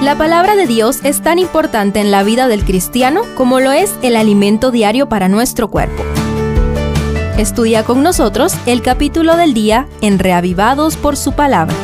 La palabra de Dios es tan importante en la vida del cristiano como lo es el alimento diario para nuestro cuerpo. Estudia con nosotros el capítulo del día en Reavivados por su palabra.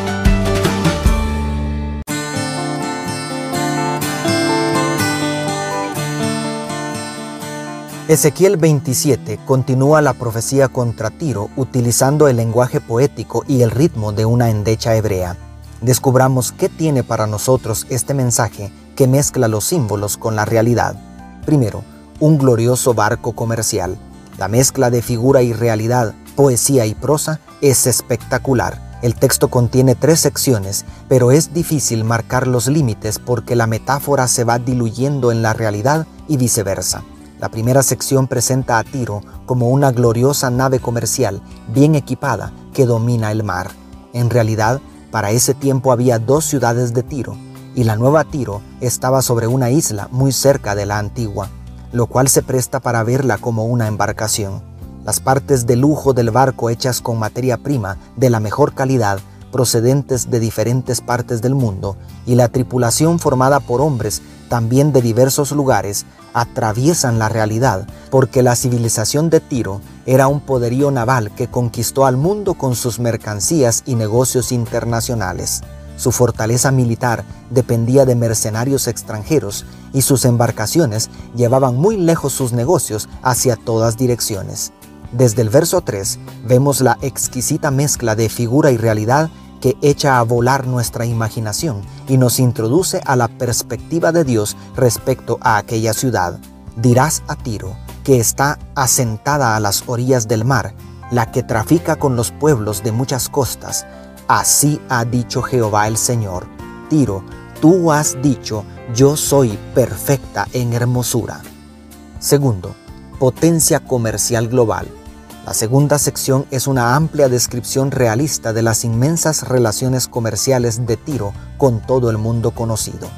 Ezequiel 27 continúa la profecía contra Tiro utilizando el lenguaje poético y el ritmo de una endecha hebrea descubramos qué tiene para nosotros este mensaje que mezcla los símbolos con la realidad. Primero, un glorioso barco comercial. La mezcla de figura y realidad, poesía y prosa es espectacular. El texto contiene tres secciones, pero es difícil marcar los límites porque la metáfora se va diluyendo en la realidad y viceversa. La primera sección presenta a Tiro como una gloriosa nave comercial bien equipada que domina el mar. En realidad, para ese tiempo había dos ciudades de Tiro, y la nueva Tiro estaba sobre una isla muy cerca de la antigua, lo cual se presta para verla como una embarcación. Las partes de lujo del barco hechas con materia prima de la mejor calidad procedentes de diferentes partes del mundo y la tripulación formada por hombres también de diversos lugares atraviesan la realidad porque la civilización de Tiro era un poderío naval que conquistó al mundo con sus mercancías y negocios internacionales. Su fortaleza militar dependía de mercenarios extranjeros y sus embarcaciones llevaban muy lejos sus negocios hacia todas direcciones. Desde el verso 3 vemos la exquisita mezcla de figura y realidad que echa a volar nuestra imaginación y nos introduce a la perspectiva de Dios respecto a aquella ciudad. Dirás a Tiro, que está asentada a las orillas del mar, la que trafica con los pueblos de muchas costas. Así ha dicho Jehová el Señor. Tiro, tú has dicho, yo soy perfecta en hermosura. Segundo, potencia comercial global. La segunda sección es una amplia descripción realista de las inmensas relaciones comerciales de Tiro con todo el mundo conocido.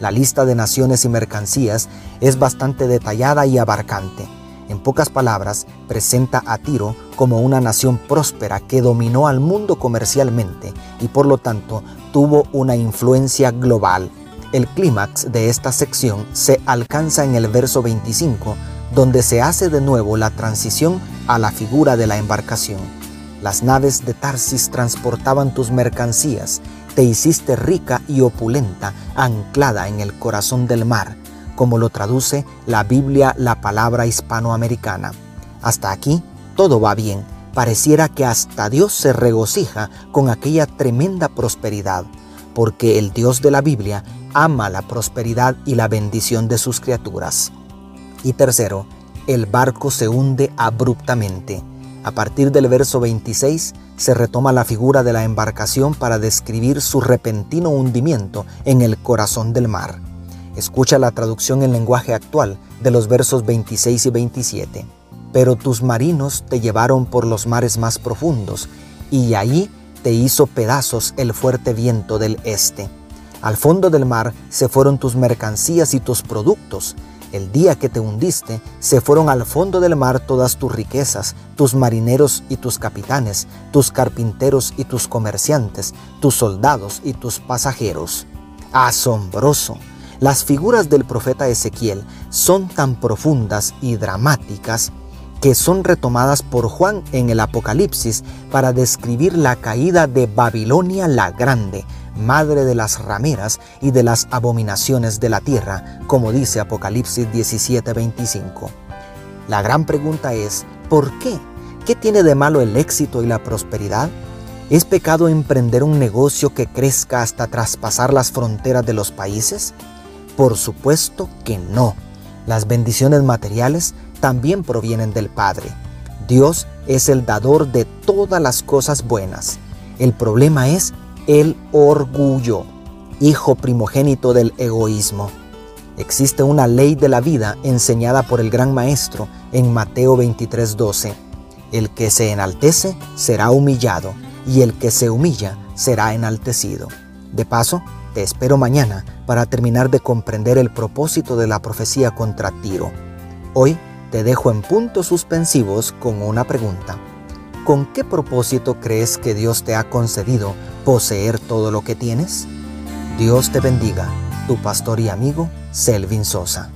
La lista de naciones y mercancías es bastante detallada y abarcante. En pocas palabras, presenta a Tiro como una nación próspera que dominó al mundo comercialmente y por lo tanto tuvo una influencia global. El clímax de esta sección se alcanza en el verso 25 donde se hace de nuevo la transición a la figura de la embarcación. Las naves de Tarsis transportaban tus mercancías, te hiciste rica y opulenta, anclada en el corazón del mar, como lo traduce la Biblia la palabra hispanoamericana. Hasta aquí todo va bien, pareciera que hasta Dios se regocija con aquella tremenda prosperidad, porque el Dios de la Biblia ama la prosperidad y la bendición de sus criaturas. Y tercero, el barco se hunde abruptamente. A partir del verso 26 se retoma la figura de la embarcación para describir su repentino hundimiento en el corazón del mar. Escucha la traducción en lenguaje actual de los versos 26 y 27. Pero tus marinos te llevaron por los mares más profundos, y ahí te hizo pedazos el fuerte viento del este. Al fondo del mar se fueron tus mercancías y tus productos, el día que te hundiste, se fueron al fondo del mar todas tus riquezas, tus marineros y tus capitanes, tus carpinteros y tus comerciantes, tus soldados y tus pasajeros. Asombroso. Las figuras del profeta Ezequiel son tan profundas y dramáticas que son retomadas por Juan en el Apocalipsis para describir la caída de Babilonia la Grande, madre de las rameras y de las abominaciones de la tierra, como dice Apocalipsis 17:25. La gran pregunta es, ¿por qué? ¿Qué tiene de malo el éxito y la prosperidad? ¿Es pecado emprender un negocio que crezca hasta traspasar las fronteras de los países? Por supuesto que no. Las bendiciones materiales también provienen del Padre. Dios es el dador de todas las cosas buenas. El problema es el orgullo, hijo primogénito del egoísmo. Existe una ley de la vida enseñada por el gran maestro en Mateo 23:12. El que se enaltece será humillado y el que se humilla será enaltecido. De paso, te espero mañana para terminar de comprender el propósito de la profecía contra Tiro. Hoy te dejo en puntos suspensivos con una pregunta. ¿Con qué propósito crees que Dios te ha concedido poseer todo lo que tienes? Dios te bendiga Tu pastor y amigo, Selvin Sosa.